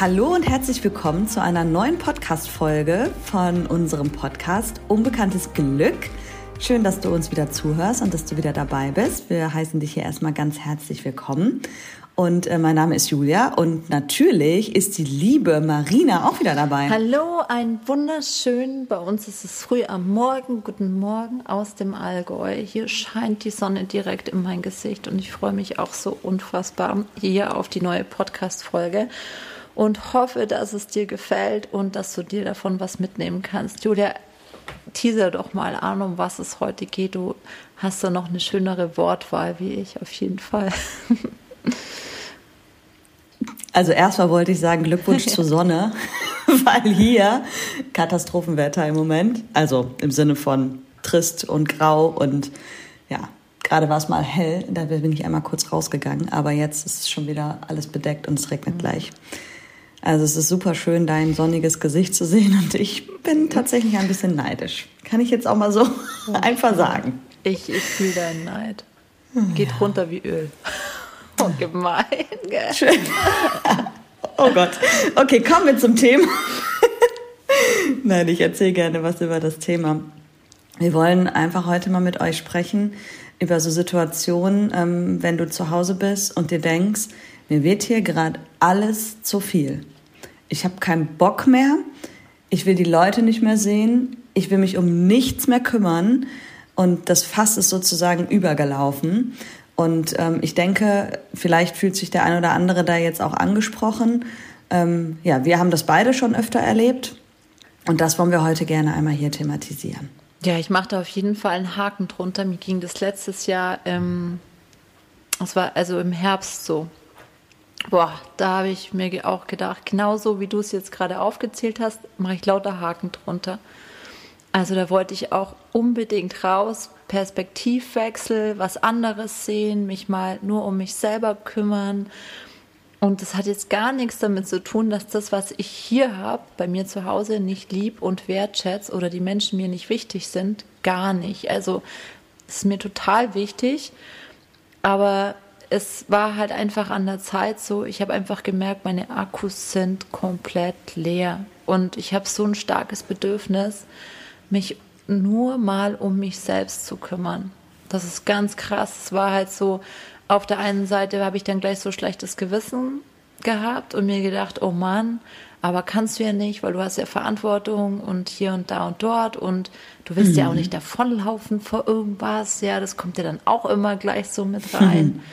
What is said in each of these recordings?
Hallo und herzlich willkommen zu einer neuen Podcast-Folge von unserem Podcast Unbekanntes Glück. Schön, dass du uns wieder zuhörst und dass du wieder dabei bist. Wir heißen dich hier erstmal ganz herzlich willkommen. Und äh, mein Name ist Julia und natürlich ist die liebe Marina auch wieder dabei. Hallo, ein wunderschön. Bei uns ist es früh am Morgen. Guten Morgen aus dem Allgäu. Hier scheint die Sonne direkt in mein Gesicht und ich freue mich auch so unfassbar hier auf die neue Podcast-Folge und hoffe, dass es dir gefällt und dass du dir davon was mitnehmen kannst. Julia, teaser doch mal an, um was es heute geht. Du hast da noch eine schönere Wortwahl wie ich, auf jeden Fall. Also erstmal wollte ich sagen Glückwunsch zur Sonne, weil hier Katastrophenwetter im Moment, also im Sinne von trist und grau und ja, gerade war es mal hell, da bin ich einmal kurz rausgegangen, aber jetzt ist es schon wieder alles bedeckt und es regnet mhm. gleich. Also es ist super schön, dein sonniges Gesicht zu sehen und ich bin tatsächlich ein bisschen neidisch. Kann ich jetzt auch mal so einfach sagen. Ich, ich fühle deinen Neid. Geht ja. runter wie Öl. Oh, gemein. Gell? Schön. Oh Gott. Okay, kommen wir zum Thema. Nein, ich erzähle gerne was über das Thema. Wir wollen einfach heute mal mit euch sprechen über so Situationen, ähm, wenn du zu Hause bist und dir denkst, mir wird hier gerade alles zu viel. Ich habe keinen Bock mehr. Ich will die Leute nicht mehr sehen. Ich will mich um nichts mehr kümmern. Und das Fass ist sozusagen übergelaufen. Und ähm, ich denke, vielleicht fühlt sich der ein oder andere da jetzt auch angesprochen. Ähm, ja, wir haben das beide schon öfter erlebt. Und das wollen wir heute gerne einmal hier thematisieren. Ja, ich mache da auf jeden Fall einen Haken drunter. Mir ging das letztes Jahr, ähm, es war also im Herbst so. Boah, da habe ich mir auch gedacht, genauso wie du es jetzt gerade aufgezählt hast, mache ich lauter Haken drunter. Also da wollte ich auch unbedingt raus, Perspektivwechsel, was anderes sehen, mich mal nur um mich selber kümmern. Und das hat jetzt gar nichts damit zu tun, dass das, was ich hier habe, bei mir zu Hause nicht lieb und wertschätzt oder die Menschen mir nicht wichtig sind. Gar nicht. Also es ist mir total wichtig. Aber es war halt einfach an der Zeit so, ich habe einfach gemerkt, meine Akkus sind komplett leer. Und ich habe so ein starkes Bedürfnis, mich nur mal um mich selbst zu kümmern. Das ist ganz krass. Es war halt so, auf der einen Seite habe ich dann gleich so schlechtes Gewissen gehabt und mir gedacht, oh Mann, aber kannst du ja nicht, weil du hast ja Verantwortung und hier und da und dort und du willst mhm. ja auch mhm. nicht davonlaufen vor irgendwas. Ja, das kommt ja dann auch immer gleich so mit rein. Mhm.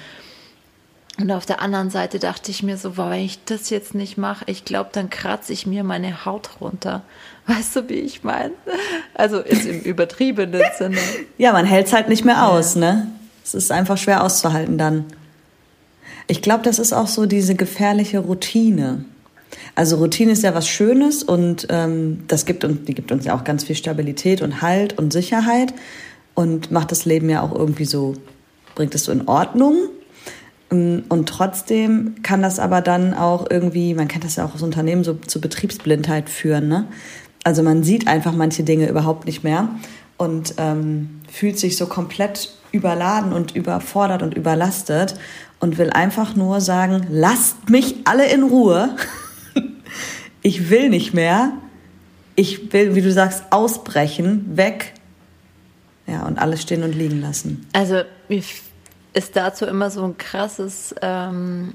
Und auf der anderen Seite dachte ich mir so, wenn ich das jetzt nicht mache, ich glaube, dann kratze ich mir meine Haut runter. Weißt du, wie ich meine? Also ist im übertriebenen Sinne. Ja, man hält es halt nicht mehr aus, ja. ne? Es ist einfach schwer auszuhalten dann. Ich glaube, das ist auch so diese gefährliche Routine. Also Routine ist ja was Schönes und ähm, das gibt uns, die gibt uns ja auch ganz viel Stabilität und Halt und Sicherheit und macht das Leben ja auch irgendwie so, bringt es so in Ordnung. Ähm, und trotzdem kann das aber dann auch irgendwie, man kennt das ja auch aus Unternehmen, so zu Betriebsblindheit führen. Ne? Also man sieht einfach manche Dinge überhaupt nicht mehr und ähm, fühlt sich so komplett überladen und überfordert und überlastet und will einfach nur sagen, lasst mich alle in Ruhe. ich will nicht mehr. Ich will, wie du sagst, ausbrechen, weg. Ja, und alles stehen und liegen lassen. Also mir ist dazu immer so ein krasses ähm,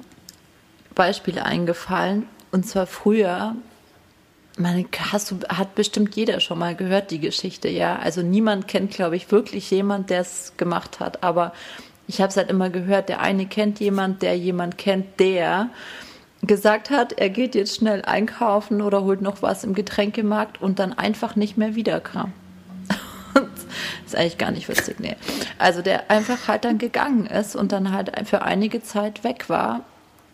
Beispiel eingefallen. Und zwar früher, man, hast du, hat bestimmt jeder schon mal gehört, die Geschichte, ja. Also niemand kennt, glaube ich, wirklich jemand, der es gemacht hat. Aber ich habe es halt immer gehört, der eine kennt jemand, der jemand kennt, der gesagt hat, er geht jetzt schnell einkaufen oder holt noch was im Getränkemarkt und dann einfach nicht mehr wiederkam. Ist eigentlich gar nicht witzig, nee. Also der einfach halt dann gegangen ist und dann halt für einige Zeit weg war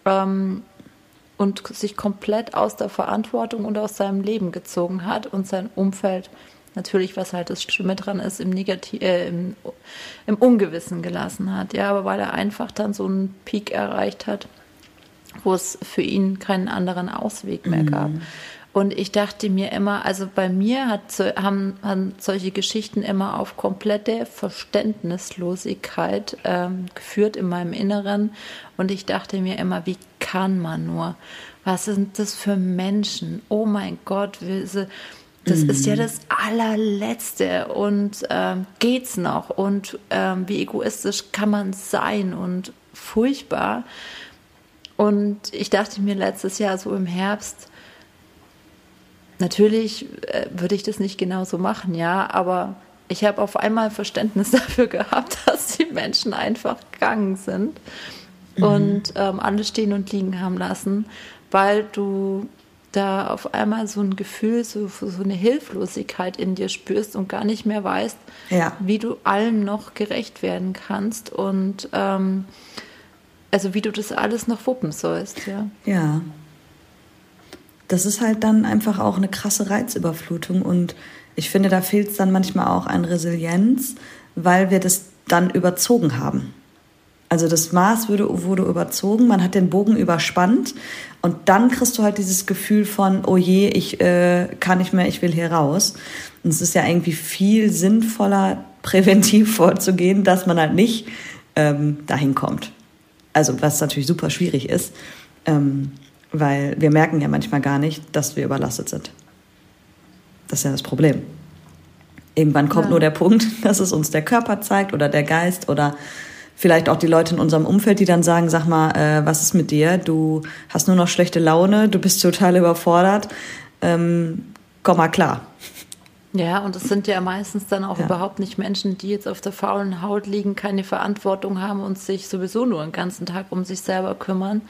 ähm, und sich komplett aus der Verantwortung und aus seinem Leben gezogen hat und sein Umfeld natürlich, was halt das Schlimme dran ist, im, Negativ äh, im, im Ungewissen gelassen hat. Ja, aber weil er einfach dann so einen Peak erreicht hat, wo es für ihn keinen anderen Ausweg mehr gab. Mhm. Und ich dachte mir immer, also bei mir hat, haben, haben solche Geschichten immer auf komplette Verständnislosigkeit ähm, geführt in meinem Inneren. Und ich dachte mir immer, wie kann man nur? was sind das für Menschen? Oh mein Gott, das ist ja mhm. das allerletzte und ähm, geht's noch und ähm, wie egoistisch kann man sein und furchtbar. Und ich dachte mir letztes Jahr so im Herbst, natürlich äh, würde ich das nicht genauso machen, ja, aber ich habe auf einmal Verständnis dafür gehabt, dass die Menschen einfach gegangen sind mhm. und ähm, alles stehen und liegen haben lassen, weil du da auf einmal so ein Gefühl, so, so eine Hilflosigkeit in dir spürst und gar nicht mehr weißt, ja. wie du allen noch gerecht werden kannst und ähm, also wie du das alles noch wuppen sollst, ja. Ja. Das ist halt dann einfach auch eine krasse Reizüberflutung und ich finde, da fehlt es dann manchmal auch an Resilienz, weil wir das dann überzogen haben. Also das Maß wurde, wurde überzogen, man hat den Bogen überspannt und dann kriegst du halt dieses Gefühl von, oh je, ich äh, kann nicht mehr, ich will hier raus. Und es ist ja irgendwie viel sinnvoller, präventiv vorzugehen, dass man halt nicht ähm, dahin kommt. Also was natürlich super schwierig ist, ähm, weil wir merken ja manchmal gar nicht, dass wir überlastet sind. Das ist ja das Problem. Irgendwann kommt ja. nur der Punkt, dass es uns der Körper zeigt oder der Geist oder vielleicht auch die Leute in unserem Umfeld, die dann sagen, sag mal, äh, was ist mit dir? Du hast nur noch schlechte Laune, du bist total überfordert. Ähm, komm mal klar. Ja, und es sind ja meistens dann auch ja. überhaupt nicht Menschen, die jetzt auf der faulen Haut liegen, keine Verantwortung haben und sich sowieso nur den ganzen Tag um sich selber kümmern,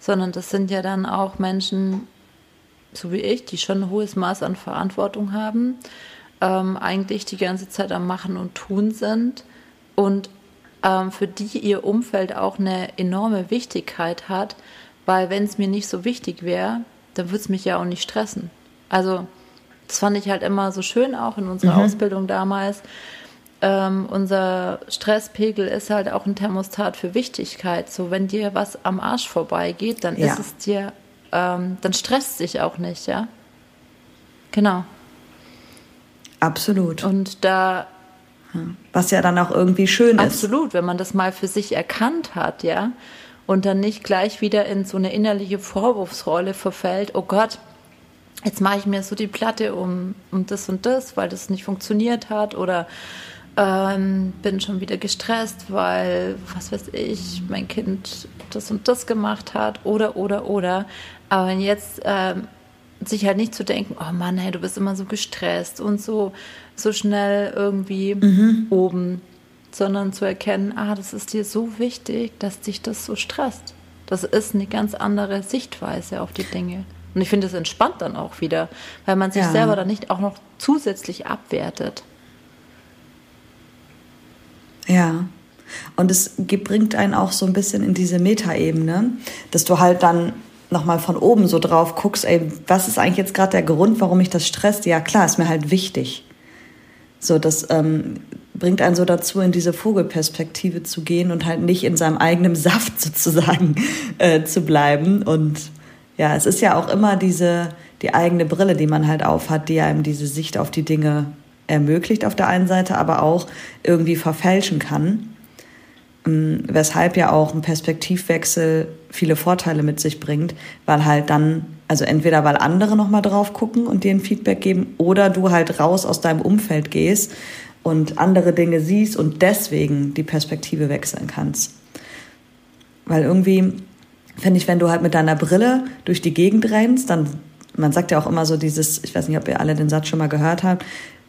sondern das sind ja dann auch Menschen, so wie ich, die schon ein hohes Maß an Verantwortung haben, ähm, eigentlich die ganze Zeit am Machen und Tun sind und ähm, für die ihr Umfeld auch eine enorme Wichtigkeit hat, weil wenn es mir nicht so wichtig wäre, dann würde es mich ja auch nicht stressen. Also das fand ich halt immer so schön auch in unserer mhm. Ausbildung damals. Ähm, unser Stresspegel ist halt auch ein Thermostat für Wichtigkeit. So, wenn dir was am Arsch vorbeigeht, dann ja. ist es dir ähm, dann stresst sich auch nicht, ja. Genau. Absolut. Und da. Was ja dann auch irgendwie schön absolut, ist. Absolut, wenn man das mal für sich erkannt hat, ja. Und dann nicht gleich wieder in so eine innerliche Vorwurfsrolle verfällt, oh Gott, jetzt mache ich mir so die Platte um, um das und das, weil das nicht funktioniert hat oder ähm, bin schon wieder gestresst, weil, was weiß ich, mein Kind das und das gemacht hat oder, oder, oder. Aber jetzt ähm, sich halt nicht zu denken, oh Mann, hey, du bist immer so gestresst und so, so schnell irgendwie mhm. oben, sondern zu erkennen, ah, das ist dir so wichtig, dass dich das so stresst. Das ist eine ganz andere Sichtweise auf die Dinge. Und ich finde, es entspannt dann auch wieder, weil man sich ja. selber dann nicht auch noch zusätzlich abwertet. Ja. Und es bringt einen auch so ein bisschen in diese Metaebene, dass du halt dann nochmal von oben so drauf guckst, ey, was ist eigentlich jetzt gerade der Grund, warum mich das stresst? Ja, klar, ist mir halt wichtig. So, das ähm, bringt einen so dazu, in diese Vogelperspektive zu gehen und halt nicht in seinem eigenen Saft sozusagen äh, zu bleiben. Und ja, es ist ja auch immer diese, die eigene Brille, die man halt aufhat, die einem diese Sicht auf die Dinge ermöglicht auf der einen Seite, aber auch irgendwie verfälschen kann. Ähm, weshalb ja auch ein Perspektivwechsel viele Vorteile mit sich bringt, weil halt dann, also entweder weil andere nochmal drauf gucken und dir ein Feedback geben oder du halt raus aus deinem Umfeld gehst und andere Dinge siehst und deswegen die Perspektive wechseln kannst. Weil irgendwie, finde ich, wenn du halt mit deiner Brille durch die Gegend rennst, dann, man sagt ja auch immer so dieses, ich weiß nicht, ob ihr alle den Satz schon mal gehört habt,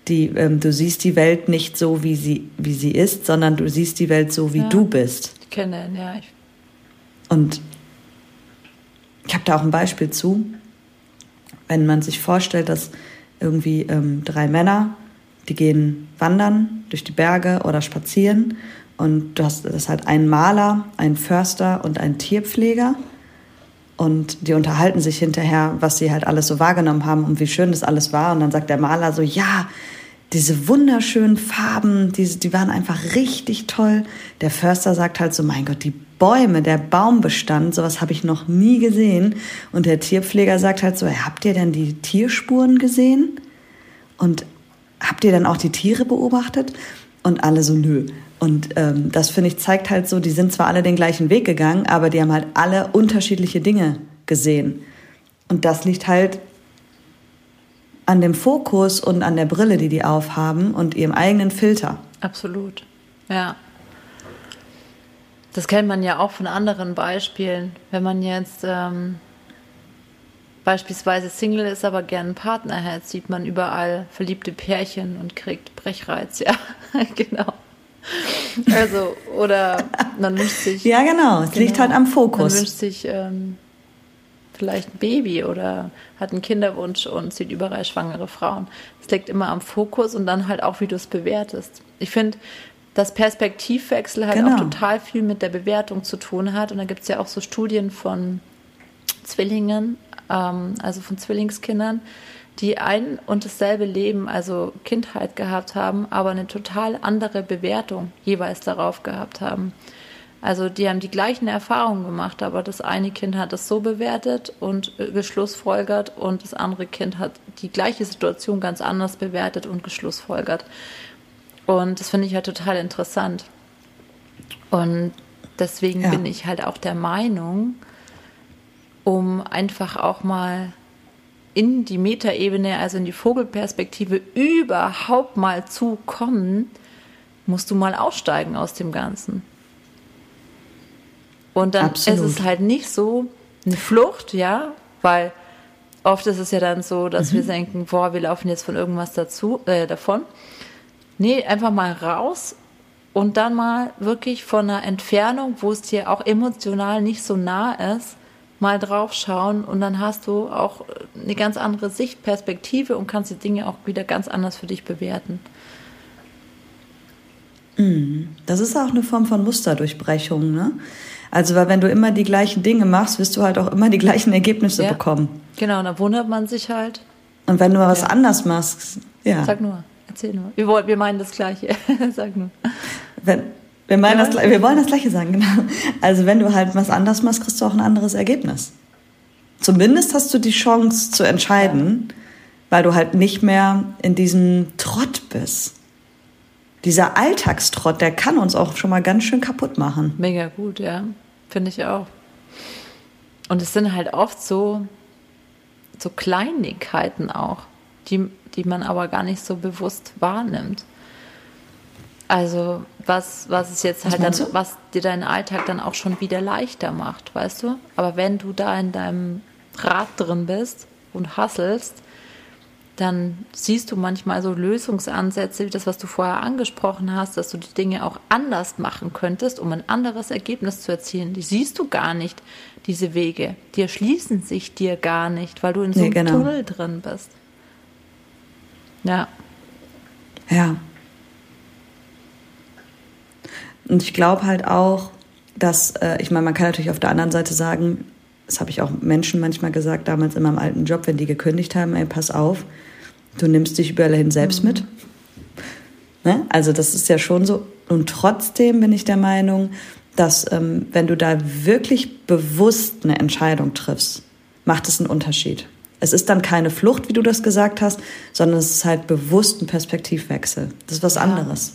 die, ähm, du siehst die Welt nicht so, wie sie, wie sie ist, sondern du siehst die Welt so, wie ja, du bist. Ich kenne, ja. Ich Und ich habe da auch ein Beispiel zu. Wenn man sich vorstellt, dass irgendwie ähm, drei Männer, die gehen wandern durch die Berge oder spazieren und du hast das halt ein Maler, ein Förster und ein Tierpfleger und die unterhalten sich hinterher, was sie halt alles so wahrgenommen haben und wie schön das alles war. Und dann sagt der Maler so, ja, diese wunderschönen Farben, diese, die waren einfach richtig toll. Der Förster sagt halt so, mein Gott, die Bäume, der Baumbestand, sowas habe ich noch nie gesehen. Und der Tierpfleger sagt halt so, habt ihr denn die Tierspuren gesehen? Und habt ihr dann auch die Tiere beobachtet? Und alle so, nö. Und ähm, das finde ich zeigt halt so, die sind zwar alle den gleichen Weg gegangen, aber die haben halt alle unterschiedliche Dinge gesehen. Und das liegt halt an dem Fokus und an der Brille, die die aufhaben und ihrem eigenen Filter. Absolut, ja. Das kennt man ja auch von anderen Beispielen. Wenn man jetzt ähm, beispielsweise Single ist, aber gern einen Partner hat, sieht man überall verliebte Pärchen und kriegt Brechreiz, ja, genau. Also, oder man wünscht sich. Ja, genau, es genau, liegt halt am Fokus. Man wünscht sich ähm, vielleicht ein Baby oder hat einen Kinderwunsch und sieht überall schwangere Frauen. Es liegt immer am Fokus und dann halt auch, wie du es bewertest. Ich finde, dass Perspektivwechsel halt genau. auch total viel mit der Bewertung zu tun hat. Und da gibt es ja auch so Studien von Zwillingen, ähm, also von Zwillingskindern, die ein und dasselbe Leben, also Kindheit gehabt haben, aber eine total andere Bewertung jeweils darauf gehabt haben. Also die haben die gleichen Erfahrungen gemacht, aber das eine Kind hat es so bewertet und geschlussfolgert und das andere Kind hat die gleiche Situation ganz anders bewertet und geschlussfolgert. Und das finde ich halt total interessant. Und deswegen ja. bin ich halt auch der Meinung, um einfach auch mal in die Metaebene, also in die Vogelperspektive überhaupt mal zu kommen, musst du mal aussteigen aus dem Ganzen. Und dann Absolut. ist es halt nicht so eine Flucht, ja, weil oft ist es ja dann so, dass mhm. wir denken, boah, wir laufen jetzt von irgendwas dazu, äh, davon. Nee, einfach mal raus und dann mal wirklich von einer Entfernung, wo es dir auch emotional nicht so nah ist, mal drauf schauen und dann hast du auch eine ganz andere Sichtperspektive und kannst die Dinge auch wieder ganz anders für dich bewerten. Mhm. Das ist auch eine Form von Musterdurchbrechung, ne? Also, weil wenn du immer die gleichen Dinge machst, wirst du halt auch immer die gleichen Ergebnisse ja. bekommen. Genau, dann wundert man sich halt. Und wenn du mal was ja. anders machst, ja. Sag nur, erzähl nur. Wir, wollen, wir meinen das Gleiche. Sag nur. Wenn, wir, meinen ja. das, wir wollen das Gleiche sagen, genau. Also, wenn du halt was anders machst, kriegst du auch ein anderes Ergebnis. Zumindest hast du die Chance zu entscheiden, weil du halt nicht mehr in diesem Trott bist dieser Alltagstrott, der kann uns auch schon mal ganz schön kaputt machen. Mega gut, ja. Finde ich auch. Und es sind halt oft so, so Kleinigkeiten auch, die, die man aber gar nicht so bewusst wahrnimmt. Also was, was es jetzt was halt dann, was dir deinen Alltag dann auch schon wieder leichter macht, weißt du? Aber wenn du da in deinem Rad drin bist und hasselst, dann siehst du manchmal so Lösungsansätze, wie das, was du vorher angesprochen hast, dass du die Dinge auch anders machen könntest, um ein anderes Ergebnis zu erzielen. Die siehst du gar nicht, diese Wege. Die erschließen sich dir gar nicht, weil du in so einem genau. Tunnel drin bist. Ja. Ja. Und ich glaube halt auch, dass, äh, ich meine, man kann natürlich auf der anderen Seite sagen, das habe ich auch Menschen manchmal gesagt, damals in meinem alten Job, wenn die gekündigt haben, ey, pass auf, Du nimmst dich überall hin selbst mhm. mit. Ne? Also das ist ja schon so. Und trotzdem bin ich der Meinung, dass ähm, wenn du da wirklich bewusst eine Entscheidung triffst, macht es einen Unterschied. Es ist dann keine Flucht, wie du das gesagt hast, sondern es ist halt bewusst ein Perspektivwechsel. Das ist was ja. anderes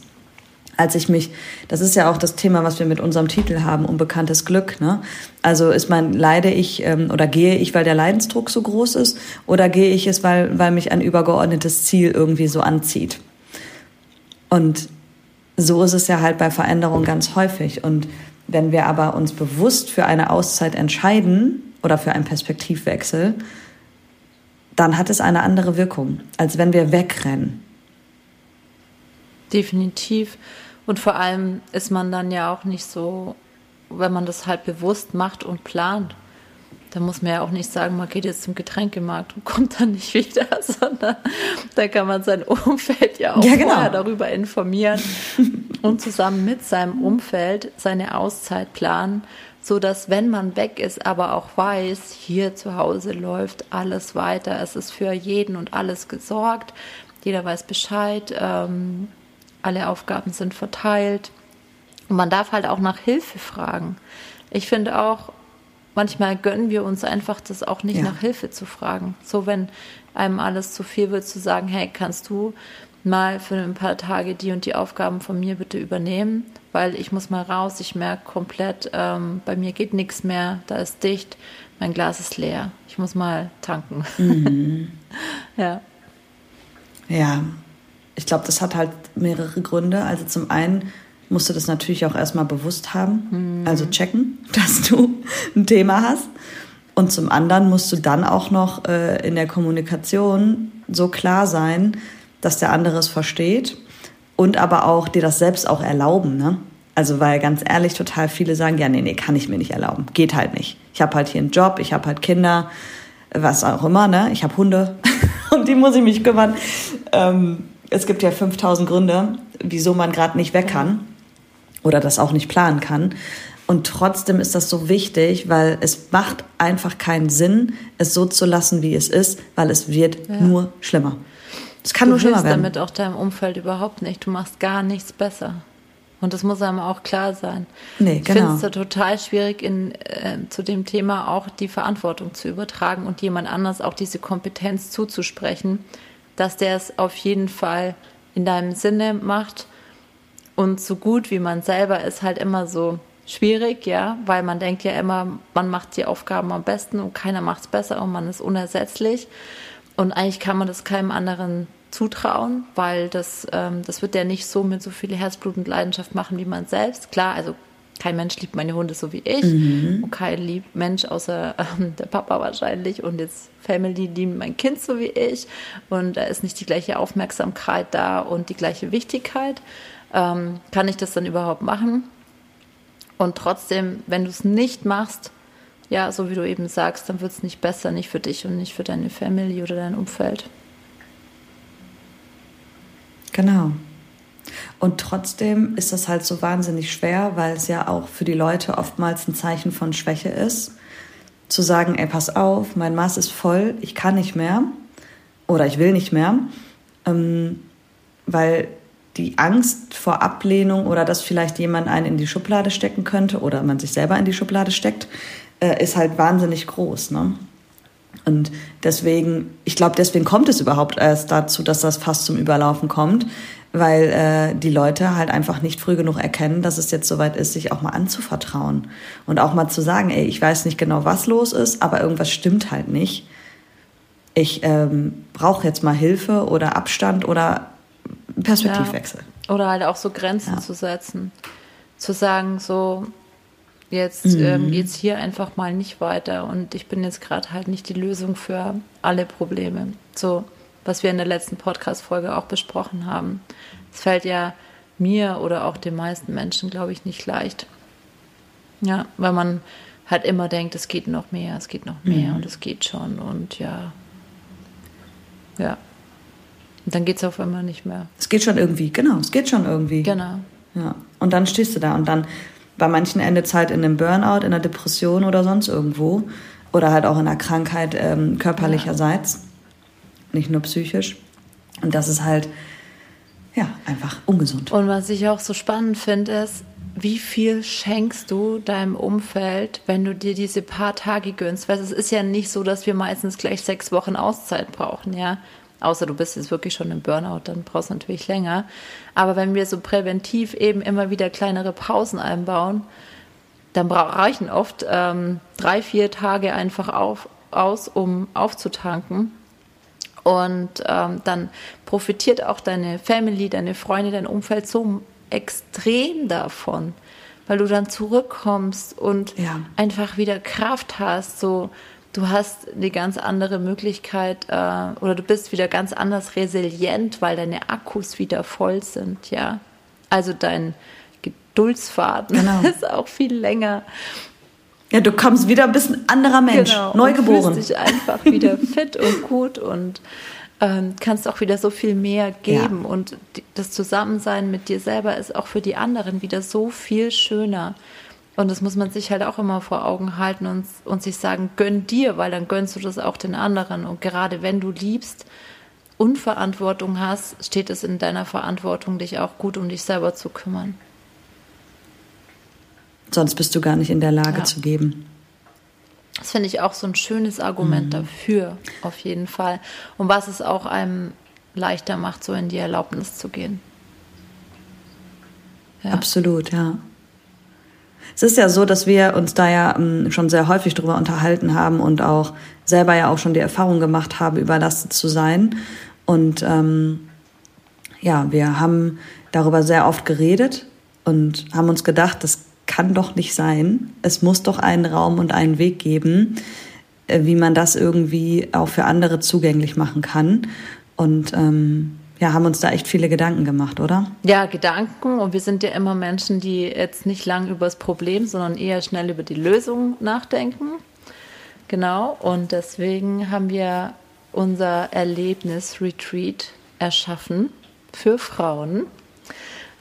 als ich mich, das ist ja auch das Thema, was wir mit unserem Titel haben, unbekanntes Glück. Ne? Also ist mein, leide ich ähm, oder gehe ich, weil der Leidensdruck so groß ist, oder gehe ich es, weil, weil mich ein übergeordnetes Ziel irgendwie so anzieht? Und so ist es ja halt bei Veränderung ganz häufig. Und wenn wir aber uns bewusst für eine Auszeit entscheiden oder für einen Perspektivwechsel, dann hat es eine andere Wirkung, als wenn wir wegrennen. Definitiv. Und vor allem ist man dann ja auch nicht so, wenn man das halt bewusst macht und plant, da muss man ja auch nicht sagen, man geht jetzt zum Getränkemarkt und kommt dann nicht wieder, sondern da kann man sein Umfeld ja auch ja, genau. vorher darüber informieren und zusammen mit seinem Umfeld seine Auszeit planen, so dass wenn man weg ist, aber auch weiß, hier zu Hause läuft alles weiter, es ist für jeden und alles gesorgt, jeder weiß Bescheid. Ähm, alle Aufgaben sind verteilt. Und man darf halt auch nach Hilfe fragen. Ich finde auch, manchmal gönnen wir uns einfach das auch nicht ja. nach Hilfe zu fragen. So, wenn einem alles zu viel wird, zu sagen, hey, kannst du mal für ein paar Tage die und die Aufgaben von mir bitte übernehmen, weil ich muss mal raus, ich merke komplett, ähm, bei mir geht nichts mehr, da ist dicht, mein Glas ist leer. Ich muss mal tanken. Mhm. ja. Ja, ich glaube, das hat halt mehrere Gründe. Also zum einen musst du das natürlich auch erstmal bewusst haben, mhm. also checken, dass du ein Thema hast. Und zum anderen musst du dann auch noch äh, in der Kommunikation so klar sein, dass der andere es versteht und aber auch dir das selbst auch erlauben. Ne? Also weil ganz ehrlich, total viele sagen, ja, nee, nee, kann ich mir nicht erlauben. Geht halt nicht. Ich habe halt hier einen Job, ich habe halt Kinder, was auch immer, ne? Ich habe Hunde, um die muss ich mich kümmern. Ähm, es gibt ja 5000 Gründe, wieso man gerade nicht weg kann oder das auch nicht planen kann. Und trotzdem ist das so wichtig, weil es macht einfach keinen Sinn, es so zu lassen, wie es ist, weil es wird ja. nur schlimmer. Es kann du nur schlimmer werden. damit auch deinem Umfeld überhaupt nicht. Du machst gar nichts besser. Und das muss einem auch klar sein. Nee, genau. Ich finde es da total schwierig, in, äh, zu dem Thema auch die Verantwortung zu übertragen und jemand anders auch diese Kompetenz zuzusprechen, dass der es auf jeden Fall in deinem Sinne macht. Und so gut wie man selber ist, halt immer so schwierig, ja, weil man denkt ja immer, man macht die Aufgaben am besten und keiner macht es besser und man ist unersetzlich. Und eigentlich kann man das keinem anderen zutrauen, weil das, ähm, das wird der nicht so mit so viel Herzblut und Leidenschaft machen wie man selbst. Klar, also kein Mensch liebt meine Hunde so wie ich mhm. und kein liebt Mensch außer ähm, der Papa wahrscheinlich und jetzt Family liebt mein Kind so wie ich und da ist nicht die gleiche Aufmerksamkeit da und die gleiche Wichtigkeit. Ähm, kann ich das dann überhaupt machen? Und trotzdem, wenn du es nicht machst, ja, so wie du eben sagst, dann wird es nicht besser, nicht für dich und nicht für deine Family oder dein Umfeld. Genau. Und trotzdem ist das halt so wahnsinnig schwer, weil es ja auch für die Leute oftmals ein Zeichen von Schwäche ist, zu sagen, ey, pass auf, mein Maß ist voll, ich kann nicht mehr oder ich will nicht mehr, ähm, weil die Angst vor Ablehnung oder dass vielleicht jemand einen in die Schublade stecken könnte oder man sich selber in die Schublade steckt, äh, ist halt wahnsinnig groß. Ne? Und deswegen, ich glaube, deswegen kommt es überhaupt erst dazu, dass das fast zum Überlaufen kommt, weil äh, die Leute halt einfach nicht früh genug erkennen, dass es jetzt soweit ist, sich auch mal anzuvertrauen und auch mal zu sagen, ey, ich weiß nicht genau, was los ist, aber irgendwas stimmt halt nicht. Ich ähm, brauche jetzt mal Hilfe oder Abstand oder Perspektivwechsel. Ja. Oder halt auch so Grenzen ja. zu setzen. Zu sagen, so, Jetzt mhm. ähm, geht es hier einfach mal nicht weiter und ich bin jetzt gerade halt nicht die Lösung für alle Probleme. So, was wir in der letzten Podcast-Folge auch besprochen haben. Es fällt ja mir oder auch den meisten Menschen, glaube ich, nicht leicht. Ja, weil man halt immer denkt, es geht noch mehr, es geht noch mehr mhm. und es geht schon und ja. Ja. Und dann geht es auf einmal nicht mehr. Es geht schon irgendwie, genau, es geht schon irgendwie. Genau. Ja. Und dann stehst du da und dann bei manchen endet es halt in einem Burnout, in einer Depression oder sonst irgendwo. Oder halt auch in einer Krankheit ähm, körperlicherseits, nicht nur psychisch. Und das ist halt, ja, einfach ungesund. Und was ich auch so spannend finde, ist, wie viel schenkst du deinem Umfeld, wenn du dir diese paar Tage gönnst? Weil es ist ja nicht so, dass wir meistens gleich sechs Wochen Auszeit brauchen, ja. Außer du bist jetzt wirklich schon im Burnout, dann brauchst du natürlich länger. Aber wenn wir so präventiv eben immer wieder kleinere Pausen einbauen, dann reichen oft ähm, drei, vier Tage einfach auf, aus, um aufzutanken. Und ähm, dann profitiert auch deine Family, deine Freunde, dein Umfeld so extrem davon, weil du dann zurückkommst und ja. einfach wieder Kraft hast, so du hast eine ganz andere Möglichkeit äh, oder du bist wieder ganz anders resilient, weil deine Akkus wieder voll sind, ja. Also dein Geduldsfaden genau. ist auch viel länger. Ja, du kommst wieder ein bisschen anderer Mensch, genau, neugeboren. Du fühlst dich einfach wieder fit und gut und ähm, kannst auch wieder so viel mehr geben. Ja. Und das Zusammensein mit dir selber ist auch für die anderen wieder so viel schöner. Und das muss man sich halt auch immer vor Augen halten und, und sich sagen, gönn dir, weil dann gönnst du das auch den anderen. Und gerade wenn du liebst und Verantwortung hast, steht es in deiner Verantwortung, dich auch gut um dich selber zu kümmern. Sonst bist du gar nicht in der Lage ja. zu geben. Das finde ich auch so ein schönes Argument mhm. dafür, auf jeden Fall. Und was es auch einem leichter macht, so in die Erlaubnis zu gehen. Ja. Absolut, ja. Es ist ja so, dass wir uns da ja ähm, schon sehr häufig drüber unterhalten haben und auch selber ja auch schon die Erfahrung gemacht haben, überlastet zu sein. Und ähm, ja, wir haben darüber sehr oft geredet und haben uns gedacht, das kann doch nicht sein. Es muss doch einen Raum und einen Weg geben, äh, wie man das irgendwie auch für andere zugänglich machen kann. Und ähm, ja, haben uns da echt viele Gedanken gemacht, oder? Ja, Gedanken. Und wir sind ja immer Menschen, die jetzt nicht lang über das Problem, sondern eher schnell über die Lösung nachdenken. Genau. Und deswegen haben wir unser Erlebnis-Retreat erschaffen für Frauen.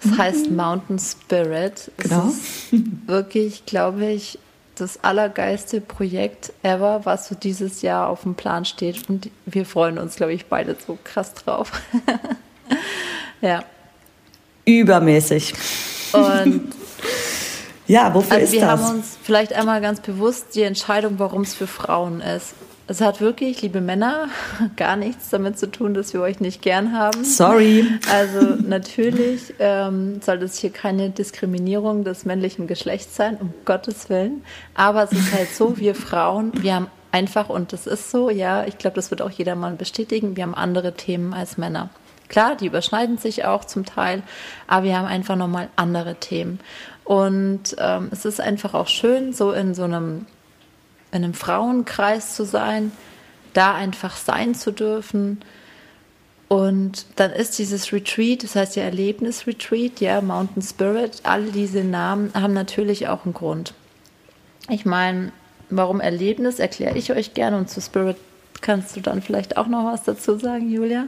Das mhm. heißt Mountain Spirit. Genau. Wirklich, glaube ich, das allergeiste Projekt ever, was so dieses Jahr auf dem Plan steht. Und wir freuen uns, glaube ich, beide so krass drauf. ja. Übermäßig. Und ja, wofür also ist wir das? haben uns vielleicht einmal ganz bewusst die Entscheidung, warum es für Frauen ist. Es hat wirklich, liebe Männer, gar nichts damit zu tun, dass wir euch nicht gern haben. Sorry. Also natürlich ähm, soll das hier keine Diskriminierung des männlichen Geschlechts sein, um Gottes Willen. Aber es ist halt so, wir Frauen, wir haben einfach, und das ist so, ja, ich glaube, das wird auch jeder mal bestätigen, wir haben andere Themen als Männer. Klar, die überschneiden sich auch zum Teil, aber wir haben einfach nochmal andere Themen. Und ähm, es ist einfach auch schön, so in so einem in einem Frauenkreis zu sein, da einfach sein zu dürfen. Und dann ist dieses Retreat, das heißt ja Erlebnis-Retreat, ja, Mountain Spirit, alle diese Namen haben natürlich auch einen Grund. Ich meine, warum Erlebnis, erkläre ich euch gerne und zu Spirit kannst du dann vielleicht auch noch was dazu sagen, Julia.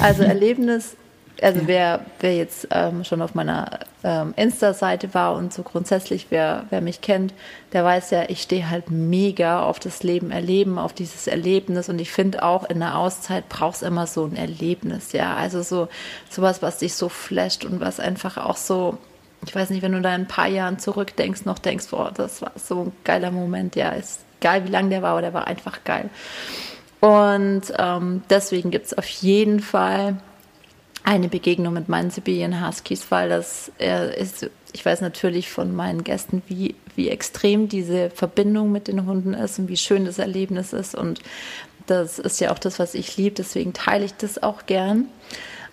Also Erlebnis also ja. wer, wer jetzt ähm, schon auf meiner ähm, Insta-Seite war und so grundsätzlich, wer, wer mich kennt, der weiß ja, ich stehe halt mega auf das Leben erleben, auf dieses Erlebnis und ich finde auch in der Auszeit brauchst immer so ein Erlebnis, ja, also so sowas, was dich so flasht und was einfach auch so, ich weiß nicht, wenn du da in ein paar Jahren zurückdenkst, noch denkst, boah, das war so ein geiler Moment, ja, ist geil, wie lang der war, aber der war einfach geil. Und ähm, deswegen gibt es auf jeden Fall eine Begegnung mit meinen Sibirien Huskies, weil das äh, ist, ich weiß natürlich von meinen Gästen, wie, wie extrem diese Verbindung mit den Hunden ist und wie schön das Erlebnis ist. Und das ist ja auch das, was ich liebe, deswegen teile ich das auch gern.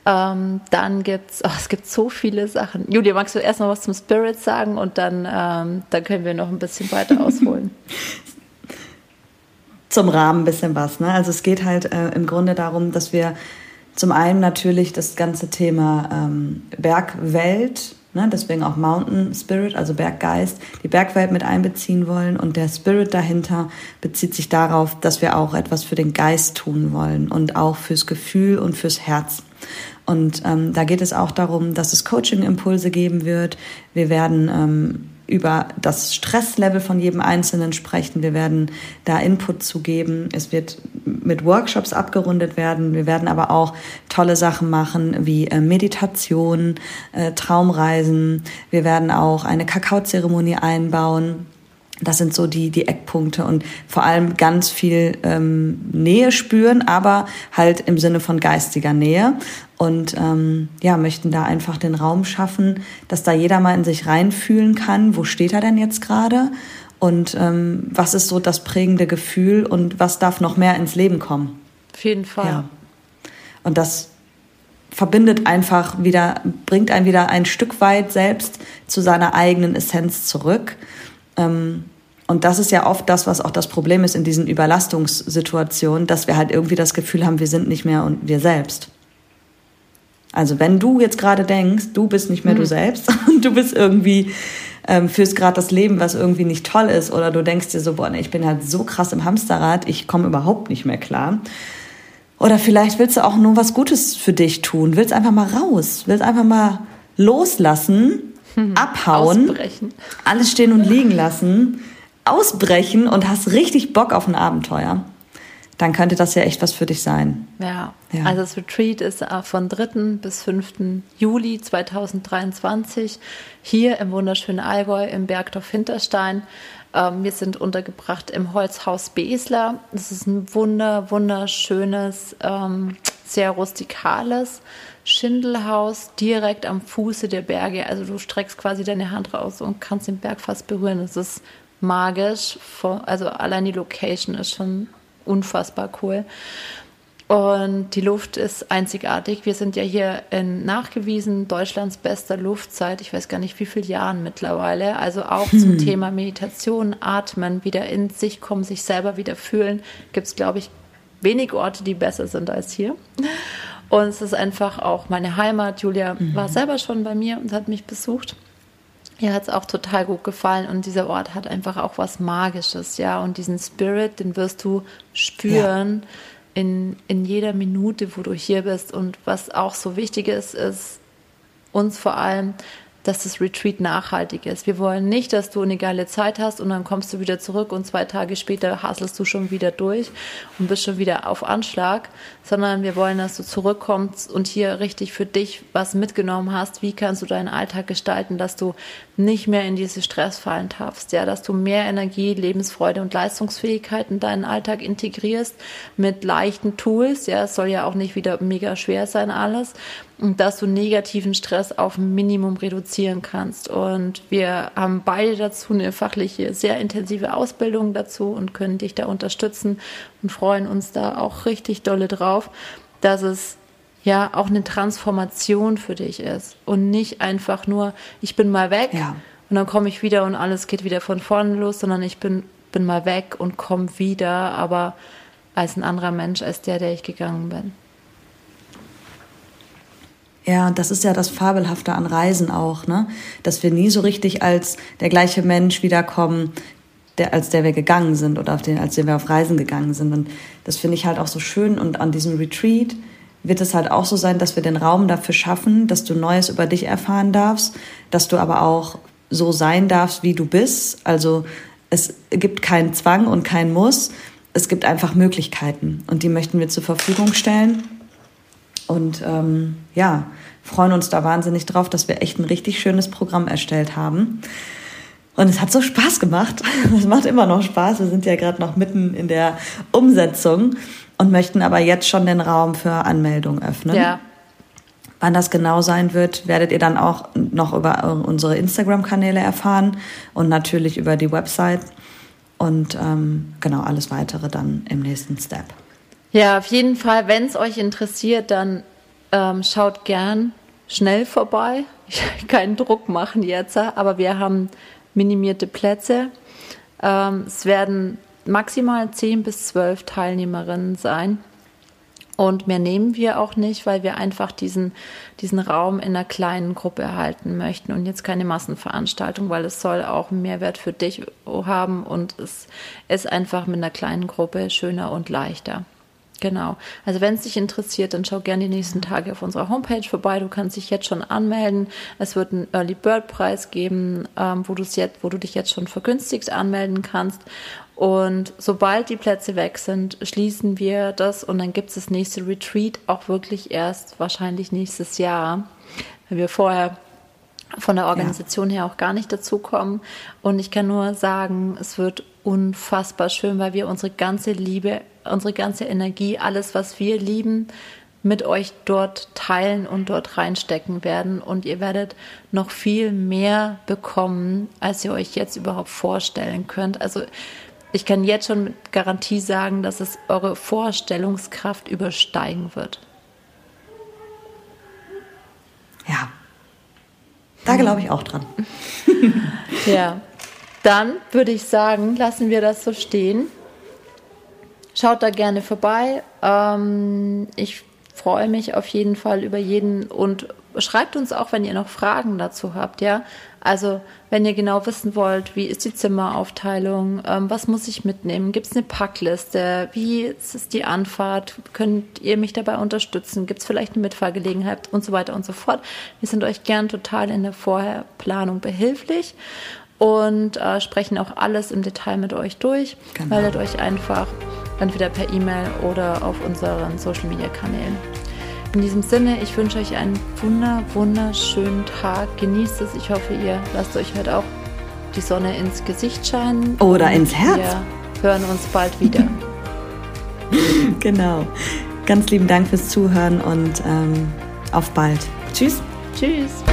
Ähm, dann gibt's, oh, es gibt so viele Sachen. Julia, magst du erst noch was zum Spirit sagen und dann, ähm, dann können wir noch ein bisschen weiter ausholen. Zum Rahmen ein bisschen was. Ne? Also es geht halt äh, im Grunde darum, dass wir zum einen natürlich das ganze Thema ähm, Bergwelt, ne, deswegen auch Mountain Spirit, also Berggeist, die Bergwelt mit einbeziehen wollen. Und der Spirit dahinter bezieht sich darauf, dass wir auch etwas für den Geist tun wollen und auch fürs Gefühl und fürs Herz. Und ähm, da geht es auch darum, dass es Coaching-Impulse geben wird. Wir werden ähm, über das Stresslevel von jedem Einzelnen sprechen. Wir werden da Input zu geben. Es wird mit Workshops abgerundet werden. Wir werden aber auch tolle Sachen machen wie äh, Meditation, äh, Traumreisen. Wir werden auch eine Kakaozeremonie einbauen. Das sind so die, die Eckpunkte und vor allem ganz viel ähm, Nähe spüren, aber halt im Sinne von geistiger Nähe. Und ähm, ja, möchten da einfach den Raum schaffen, dass da jeder mal in sich reinfühlen kann, wo steht er denn jetzt gerade und ähm, was ist so das prägende Gefühl und was darf noch mehr ins Leben kommen. Auf jeden Fall. Ja. Und das verbindet einfach wieder, bringt einen wieder ein Stück weit selbst zu seiner eigenen Essenz zurück. Ähm, und das ist ja oft das, was auch das Problem ist in diesen Überlastungssituationen, dass wir halt irgendwie das Gefühl haben, wir sind nicht mehr und wir selbst. Also wenn du jetzt gerade denkst, du bist nicht mehr mhm. du selbst und du bist irgendwie ähm, führst gerade das Leben, was irgendwie nicht toll ist, oder du denkst dir so, boah, nee, ich bin halt so krass im Hamsterrad, ich komme überhaupt nicht mehr klar. Oder vielleicht willst du auch nur was Gutes für dich tun, willst einfach mal raus, willst einfach mal loslassen. Abhauen, ausbrechen. alles stehen und liegen lassen, ausbrechen und hast richtig Bock auf ein Abenteuer dann könnte das ja echt was für dich sein. Ja, ja. also das Retreat ist äh, von 3. bis 5. Juli 2023 hier im wunderschönen Allgäu im Bergdorf Hinterstein. Ähm, wir sind untergebracht im Holzhaus Besler. Das ist ein wunder, wunderschönes, ähm, sehr rustikales Schindelhaus direkt am Fuße der Berge. Also du streckst quasi deine Hand raus und kannst den Berg fast berühren. Das ist magisch. Also allein die Location ist schon unfassbar cool. Und die Luft ist einzigartig. Wir sind ja hier in nachgewiesen Deutschlands bester Luftzeit. Ich weiß gar nicht, wie viele Jahren mittlerweile. Also auch hm. zum Thema Meditation, Atmen, wieder in sich kommen, sich selber wieder fühlen. Gibt es, glaube ich, wenig Orte, die besser sind als hier. Und es ist einfach auch meine Heimat. Julia mhm. war selber schon bei mir und hat mich besucht. Ihr hat es auch total gut gefallen und dieser Ort hat einfach auch was Magisches, ja. Und diesen Spirit, den wirst du spüren. Ja in, in jeder Minute, wo du hier bist. Und was auch so wichtig ist, ist uns vor allem dass das Retreat nachhaltig ist. Wir wollen nicht, dass du eine geile Zeit hast und dann kommst du wieder zurück und zwei Tage später haselst du schon wieder durch und bist schon wieder auf Anschlag, sondern wir wollen, dass du zurückkommst und hier richtig für dich was mitgenommen hast. Wie kannst du deinen Alltag gestalten, dass du nicht mehr in diese Stressfallen tappst, ja, dass du mehr Energie, Lebensfreude und Leistungsfähigkeit in deinen Alltag integrierst mit leichten Tools, ja, es soll ja auch nicht wieder mega schwer sein alles und dass du negativen Stress auf ein Minimum reduzieren kannst. Und wir haben beide dazu eine fachliche, sehr intensive Ausbildung dazu und können dich da unterstützen und freuen uns da auch richtig dolle drauf, dass es ja auch eine Transformation für dich ist und nicht einfach nur, ich bin mal weg ja. und dann komme ich wieder und alles geht wieder von vorne los, sondern ich bin, bin mal weg und komme wieder, aber als ein anderer Mensch als der, der ich gegangen bin. Ja, das ist ja das Fabelhafte an Reisen auch, ne? Dass wir nie so richtig als der gleiche Mensch wiederkommen, der, als der wir gegangen sind oder auf den, als der wir auf Reisen gegangen sind. Und das finde ich halt auch so schön. Und an diesem Retreat wird es halt auch so sein, dass wir den Raum dafür schaffen, dass du Neues über dich erfahren darfst, dass du aber auch so sein darfst, wie du bist. Also es gibt keinen Zwang und keinen Muss. Es gibt einfach Möglichkeiten und die möchten wir zur Verfügung stellen. Und ähm, ja, freuen uns da wahnsinnig drauf, dass wir echt ein richtig schönes Programm erstellt haben. Und es hat so Spaß gemacht. Es macht immer noch Spaß. Wir sind ja gerade noch mitten in der Umsetzung und möchten aber jetzt schon den Raum für Anmeldung öffnen. Ja. Wann das genau sein wird, werdet ihr dann auch noch über unsere Instagram-Kanäle erfahren und natürlich über die Website. Und ähm, genau alles weitere dann im nächsten Step. Ja, auf jeden Fall, wenn es euch interessiert, dann ähm, schaut gern schnell vorbei. Ich will keinen Druck machen jetzt, aber wir haben minimierte Plätze. Ähm, es werden maximal 10 bis 12 Teilnehmerinnen sein. Und mehr nehmen wir auch nicht, weil wir einfach diesen, diesen Raum in einer kleinen Gruppe erhalten möchten und jetzt keine Massenveranstaltung, weil es soll auch einen Mehrwert für dich haben und es ist einfach mit einer kleinen Gruppe schöner und leichter. Genau. Also wenn es dich interessiert, dann schau gerne die nächsten Tage auf unserer Homepage vorbei. Du kannst dich jetzt schon anmelden. Es wird einen Early Bird Preis geben, ähm, wo, jetzt, wo du dich jetzt schon vergünstigt anmelden kannst. Und sobald die Plätze weg sind, schließen wir das und dann gibt es das nächste Retreat auch wirklich erst wahrscheinlich nächstes Jahr, weil wir vorher von der Organisation ja. her auch gar nicht dazukommen. Und ich kann nur sagen, es wird unfassbar schön, weil wir unsere ganze Liebe unsere ganze Energie, alles, was wir lieben, mit euch dort teilen und dort reinstecken werden. Und ihr werdet noch viel mehr bekommen, als ihr euch jetzt überhaupt vorstellen könnt. Also ich kann jetzt schon mit Garantie sagen, dass es eure Vorstellungskraft übersteigen wird. Ja, da glaube ich auch dran. ja, dann würde ich sagen, lassen wir das so stehen. Schaut da gerne vorbei. Ähm, ich freue mich auf jeden Fall über jeden und schreibt uns auch, wenn ihr noch Fragen dazu habt, ja. Also, wenn ihr genau wissen wollt, wie ist die Zimmeraufteilung, ähm, was muss ich mitnehmen, gibt es eine Packliste, wie ist die Anfahrt, könnt ihr mich dabei unterstützen, gibt es vielleicht eine Mitfahrgelegenheit und so weiter und so fort. Wir sind euch gern total in der Vorherplanung behilflich und äh, sprechen auch alles im Detail mit euch durch. Genau. Meldet euch einfach entweder per E-Mail oder auf unseren Social Media Kanälen. In diesem Sinne, ich wünsche euch einen wunder, wunderschönen Tag. Genießt es. Ich hoffe, ihr lasst euch heute auch die Sonne ins Gesicht scheinen. Oder ins Herz. Wir hören uns bald wieder. genau. Ganz lieben Dank fürs Zuhören und ähm, auf bald. Tschüss. Tschüss.